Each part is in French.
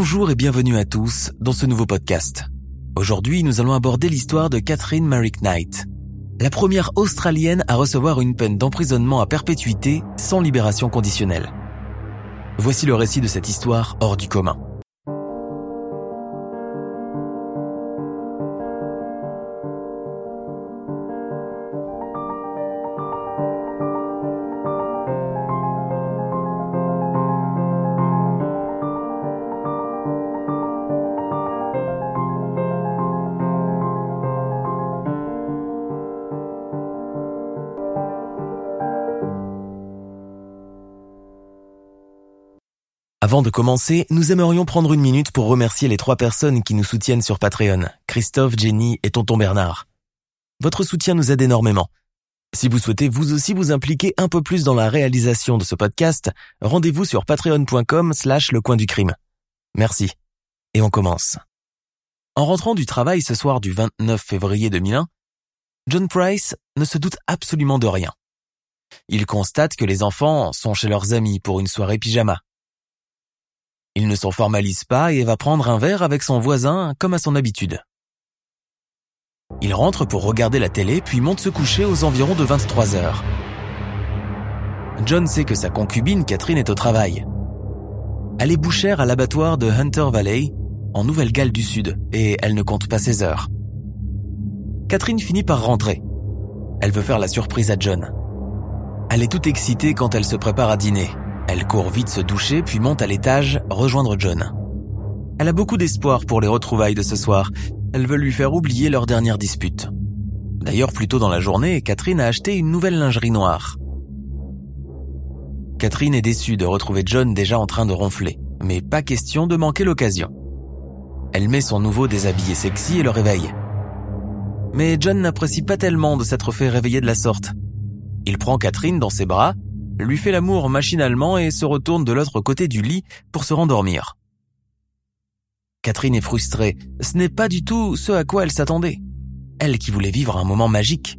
Bonjour et bienvenue à tous dans ce nouveau podcast. Aujourd'hui, nous allons aborder l'histoire de Catherine Mary Knight, la première Australienne à recevoir une peine d'emprisonnement à perpétuité sans libération conditionnelle. Voici le récit de cette histoire hors du commun. Avant de commencer, nous aimerions prendre une minute pour remercier les trois personnes qui nous soutiennent sur Patreon, Christophe, Jenny et Tonton Bernard. Votre soutien nous aide énormément. Si vous souhaitez vous aussi vous impliquer un peu plus dans la réalisation de ce podcast, rendez-vous sur patreon.com slash le coin du crime. Merci. Et on commence. En rentrant du travail ce soir du 29 février 2001, John Price ne se doute absolument de rien. Il constate que les enfants sont chez leurs amis pour une soirée pyjama. Il ne s'en formalise pas et va prendre un verre avec son voisin comme à son habitude. Il rentre pour regarder la télé puis monte se coucher aux environs de 23 heures. John sait que sa concubine Catherine est au travail. Elle est bouchère à l'abattoir de Hunter Valley, en Nouvelle-Galles du Sud, et elle ne compte pas ses heures. Catherine finit par rentrer. Elle veut faire la surprise à John. Elle est toute excitée quand elle se prépare à dîner. Elle court vite se doucher puis monte à l'étage rejoindre John. Elle a beaucoup d'espoir pour les retrouvailles de ce soir. Elle veut lui faire oublier leur dernière dispute. D'ailleurs, plus tôt dans la journée, Catherine a acheté une nouvelle lingerie noire. Catherine est déçue de retrouver John déjà en train de ronfler, mais pas question de manquer l'occasion. Elle met son nouveau déshabillé sexy et le réveille. Mais John n'apprécie pas tellement de s'être fait réveiller de la sorte. Il prend Catherine dans ses bras, lui fait l'amour machinalement et se retourne de l'autre côté du lit pour se rendormir. Catherine est frustrée. Ce n'est pas du tout ce à quoi elle s'attendait. Elle qui voulait vivre un moment magique.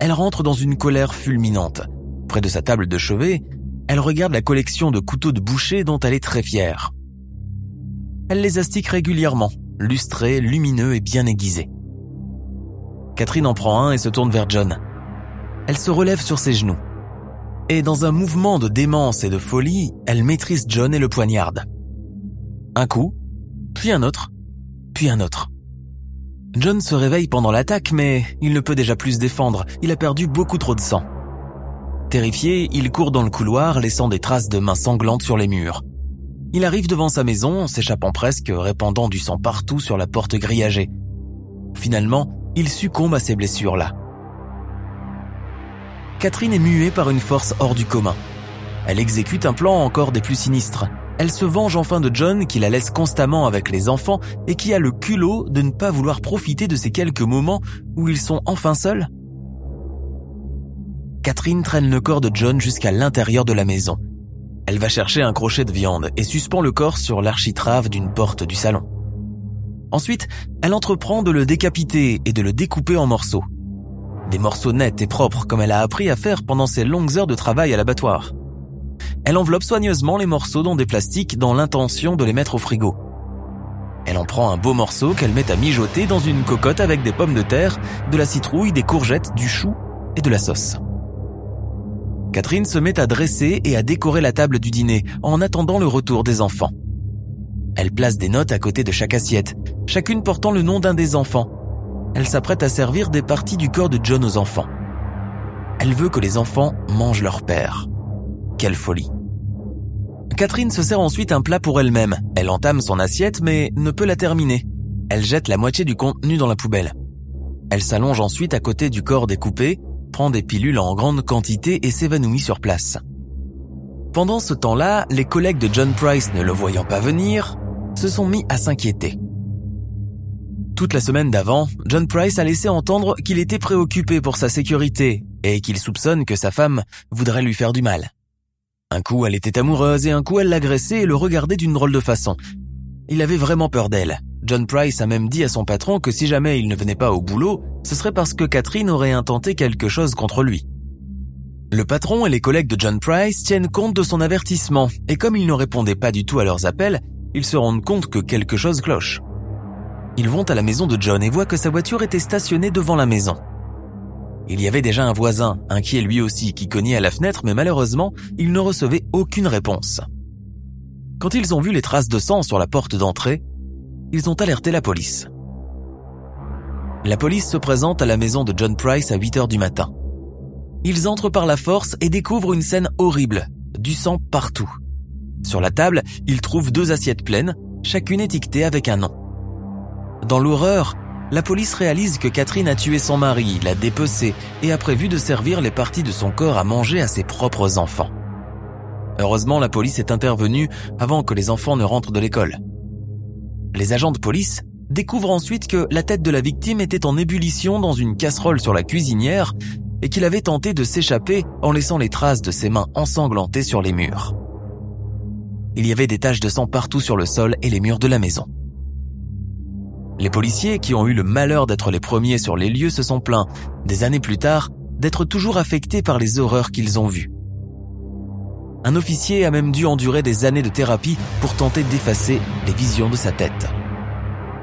Elle rentre dans une colère fulminante. Près de sa table de chevet, elle regarde la collection de couteaux de boucher dont elle est très fière. Elle les astique régulièrement, lustrés, lumineux et bien aiguisés. Catherine en prend un et se tourne vers John. Elle se relève sur ses genoux. Et dans un mouvement de démence et de folie, elle maîtrise John et le poignarde. Un coup, puis un autre, puis un autre. John se réveille pendant l'attaque, mais il ne peut déjà plus se défendre, il a perdu beaucoup trop de sang. Terrifié, il court dans le couloir, laissant des traces de mains sanglantes sur les murs. Il arrive devant sa maison, s'échappant presque, répandant du sang partout sur la porte grillagée. Finalement, il succombe à ces blessures-là. Catherine est muée par une force hors du commun. Elle exécute un plan encore des plus sinistres. Elle se venge enfin de John qui la laisse constamment avec les enfants et qui a le culot de ne pas vouloir profiter de ces quelques moments où ils sont enfin seuls. Catherine traîne le corps de John jusqu'à l'intérieur de la maison. Elle va chercher un crochet de viande et suspend le corps sur l'architrave d'une porte du salon. Ensuite, elle entreprend de le décapiter et de le découper en morceaux. Des morceaux nets et propres comme elle a appris à faire pendant ses longues heures de travail à l'abattoir. Elle enveloppe soigneusement les morceaux dans des plastiques dans l'intention de les mettre au frigo. Elle en prend un beau morceau qu'elle met à mijoter dans une cocotte avec des pommes de terre, de la citrouille, des courgettes, du chou et de la sauce. Catherine se met à dresser et à décorer la table du dîner en attendant le retour des enfants. Elle place des notes à côté de chaque assiette, chacune portant le nom d'un des enfants. Elle s'apprête à servir des parties du corps de John aux enfants. Elle veut que les enfants mangent leur père. Quelle folie. Catherine se sert ensuite un plat pour elle-même. Elle entame son assiette mais ne peut la terminer. elle jette la moitié du contenu dans la poubelle. Elle s'allonge ensuite à côté du corps découpé, prend des pilules en grande quantité et s'évanouit sur place. Pendant ce temps-là, les collègues de John Price ne le voyant pas venir, se sont mis à s'inquiéter. Toute la semaine d'avant, John Price a laissé entendre qu'il était préoccupé pour sa sécurité et qu'il soupçonne que sa femme voudrait lui faire du mal. Un coup, elle était amoureuse et un coup, elle l'agressait et le regardait d'une drôle de façon. Il avait vraiment peur d'elle. John Price a même dit à son patron que si jamais il ne venait pas au boulot, ce serait parce que Catherine aurait intenté quelque chose contre lui. Le patron et les collègues de John Price tiennent compte de son avertissement, et comme il ne répondait pas du tout à leurs appels, ils se rendent compte que quelque chose cloche. Ils vont à la maison de John et voient que sa voiture était stationnée devant la maison. Il y avait déjà un voisin, inquiet lui aussi, qui cognait à la fenêtre, mais malheureusement, il ne recevait aucune réponse. Quand ils ont vu les traces de sang sur la porte d'entrée, ils ont alerté la police. La police se présente à la maison de John Price à 8 heures du matin. Ils entrent par la force et découvrent une scène horrible, du sang partout. Sur la table, ils trouvent deux assiettes pleines, chacune étiquetée avec un nom. Dans l'horreur, la police réalise que Catherine a tué son mari, l'a dépecé et a prévu de servir les parties de son corps à manger à ses propres enfants. Heureusement, la police est intervenue avant que les enfants ne rentrent de l'école. Les agents de police découvrent ensuite que la tête de la victime était en ébullition dans une casserole sur la cuisinière et qu'il avait tenté de s'échapper en laissant les traces de ses mains ensanglantées sur les murs. Il y avait des taches de sang partout sur le sol et les murs de la maison. Les policiers, qui ont eu le malheur d'être les premiers sur les lieux, se sont plaints, des années plus tard, d'être toujours affectés par les horreurs qu'ils ont vues. Un officier a même dû endurer des années de thérapie pour tenter d'effacer les visions de sa tête.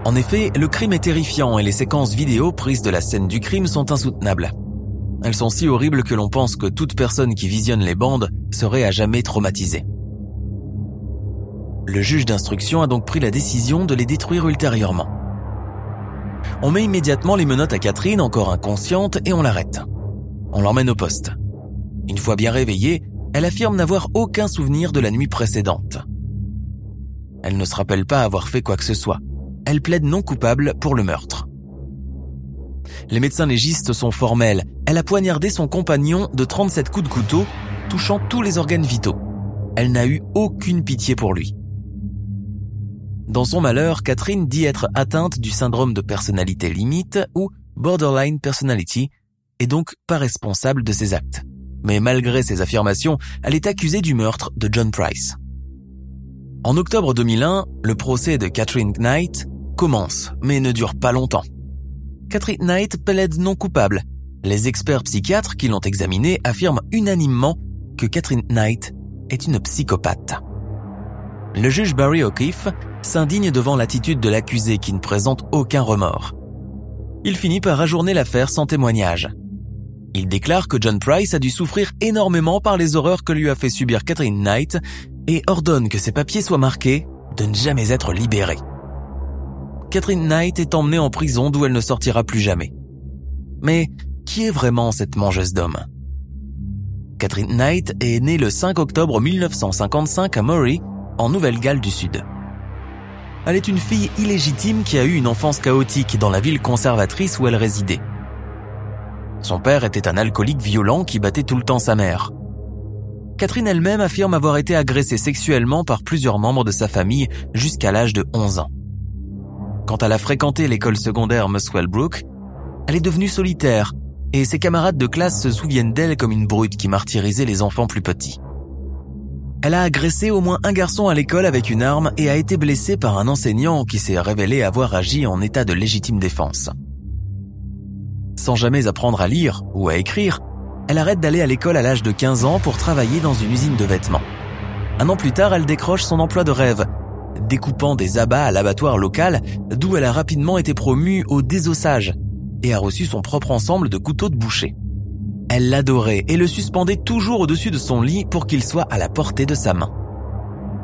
En effet, le crime est terrifiant et les séquences vidéo prises de la scène du crime sont insoutenables. Elles sont si horribles que l'on pense que toute personne qui visionne les bandes serait à jamais traumatisée. Le juge d'instruction a donc pris la décision de les détruire ultérieurement. On met immédiatement les menottes à Catherine, encore inconsciente, et on l'arrête. On l'emmène au poste. Une fois bien réveillée, elle affirme n'avoir aucun souvenir de la nuit précédente. Elle ne se rappelle pas avoir fait quoi que ce soit. Elle plaide non coupable pour le meurtre. Les médecins légistes sont formels. Elle a poignardé son compagnon de 37 coups de couteau, touchant tous les organes vitaux. Elle n'a eu aucune pitié pour lui. Dans son malheur, Catherine dit être atteinte du syndrome de personnalité limite ou borderline personality et donc pas responsable de ses actes. Mais malgré ses affirmations, elle est accusée du meurtre de John Price. En octobre 2001, le procès de Catherine Knight commence, mais ne dure pas longtemps. Catherine Knight plaide non coupable. Les experts psychiatres qui l'ont examinée affirment unanimement que Catherine Knight est une psychopathe. Le juge Barry O'Keefe s'indigne devant l'attitude de l'accusé qui ne présente aucun remords. Il finit par ajourner l'affaire sans témoignage. Il déclare que John Price a dû souffrir énormément par les horreurs que lui a fait subir Catherine Knight et ordonne que ses papiers soient marqués de ne jamais être libérés. Catherine Knight est emmenée en prison d'où elle ne sortira plus jamais. Mais qui est vraiment cette mangeuse d'hommes Catherine Knight est née le 5 octobre 1955 à Murray, en Nouvelle-Galles du Sud. Elle est une fille illégitime qui a eu une enfance chaotique dans la ville conservatrice où elle résidait. Son père était un alcoolique violent qui battait tout le temps sa mère. Catherine elle-même affirme avoir été agressée sexuellement par plusieurs membres de sa famille jusqu'à l'âge de 11 ans. Quand elle a fréquenté l'école secondaire Muswell Brook, elle est devenue solitaire et ses camarades de classe se souviennent d'elle comme une brute qui martyrisait les enfants plus petits. Elle a agressé au moins un garçon à l'école avec une arme et a été blessée par un enseignant qui s'est révélé avoir agi en état de légitime défense. Sans jamais apprendre à lire ou à écrire, elle arrête d'aller à l'école à l'âge de 15 ans pour travailler dans une usine de vêtements. Un an plus tard, elle décroche son emploi de rêve, découpant des abats à l'abattoir local, d'où elle a rapidement été promue au désossage et a reçu son propre ensemble de couteaux de boucher. Elle l'adorait et le suspendait toujours au-dessus de son lit pour qu'il soit à la portée de sa main.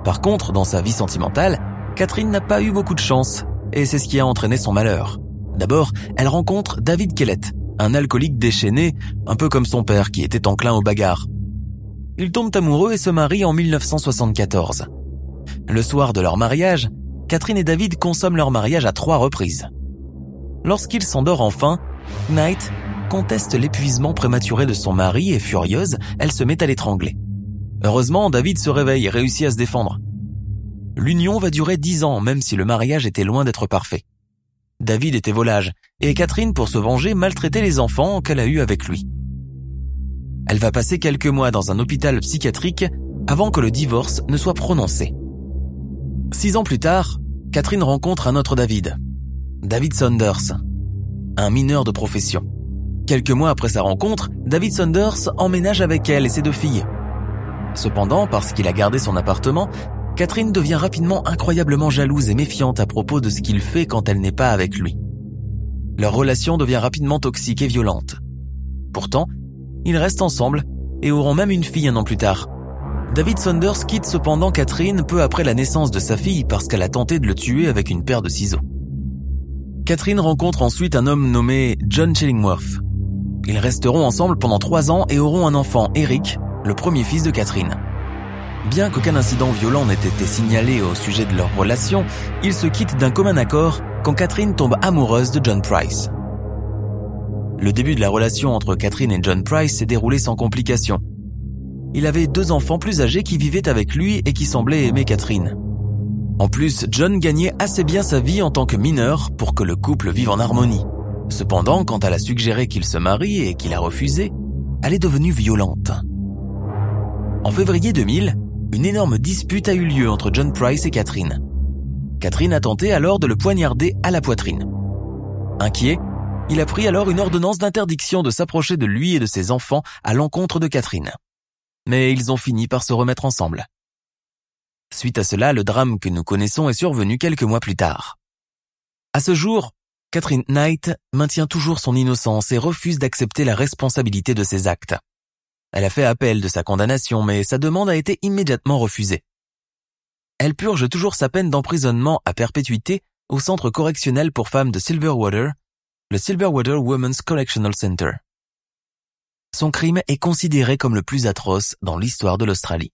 Par contre, dans sa vie sentimentale, Catherine n'a pas eu beaucoup de chance, et c'est ce qui a entraîné son malheur. D'abord, elle rencontre David Kellett, un alcoolique déchaîné, un peu comme son père qui était enclin aux bagarres. Ils tombent amoureux et se marient en 1974. Le soir de leur mariage, Catherine et David consomment leur mariage à trois reprises. Lorsqu'il s'endort enfin, Knight conteste l'épuisement prématuré de son mari et furieuse, elle se met à l'étrangler. Heureusement, David se réveille et réussit à se défendre. L'union va durer dix ans, même si le mariage était loin d'être parfait. David était volage, et Catherine, pour se venger, maltraitait les enfants qu'elle a eus avec lui. Elle va passer quelques mois dans un hôpital psychiatrique avant que le divorce ne soit prononcé. Six ans plus tard, Catherine rencontre un autre David, David Saunders, un mineur de profession. Quelques mois après sa rencontre, David Saunders emménage avec elle et ses deux filles. Cependant, parce qu'il a gardé son appartement, Catherine devient rapidement incroyablement jalouse et méfiante à propos de ce qu'il fait quand elle n'est pas avec lui. Leur relation devient rapidement toxique et violente. Pourtant, ils restent ensemble et auront même une fille un an plus tard. David Saunders quitte cependant Catherine peu après la naissance de sa fille parce qu'elle a tenté de le tuer avec une paire de ciseaux. Catherine rencontre ensuite un homme nommé John Chillingworth. Ils resteront ensemble pendant trois ans et auront un enfant, Eric, le premier fils de Catherine. Bien qu'aucun incident violent n'ait été signalé au sujet de leur relation, ils se quittent d'un commun accord quand Catherine tombe amoureuse de John Price. Le début de la relation entre Catherine et John Price s'est déroulé sans complications. Il avait deux enfants plus âgés qui vivaient avec lui et qui semblaient aimer Catherine. En plus, John gagnait assez bien sa vie en tant que mineur pour que le couple vive en harmonie. Cependant, quand elle a suggéré qu'il se marie et qu'il a refusé, elle est devenue violente. En février 2000, une énorme dispute a eu lieu entre John Price et Catherine. Catherine a tenté alors de le poignarder à la poitrine. Inquiet, il a pris alors une ordonnance d'interdiction de s'approcher de lui et de ses enfants à l'encontre de Catherine. Mais ils ont fini par se remettre ensemble. Suite à cela, le drame que nous connaissons est survenu quelques mois plus tard. À ce jour, Catherine Knight maintient toujours son innocence et refuse d'accepter la responsabilité de ses actes. Elle a fait appel de sa condamnation, mais sa demande a été immédiatement refusée. Elle purge toujours sa peine d'emprisonnement à perpétuité au centre correctionnel pour femmes de Silverwater, le Silverwater Women's Correctional Center. Son crime est considéré comme le plus atroce dans l'histoire de l'Australie.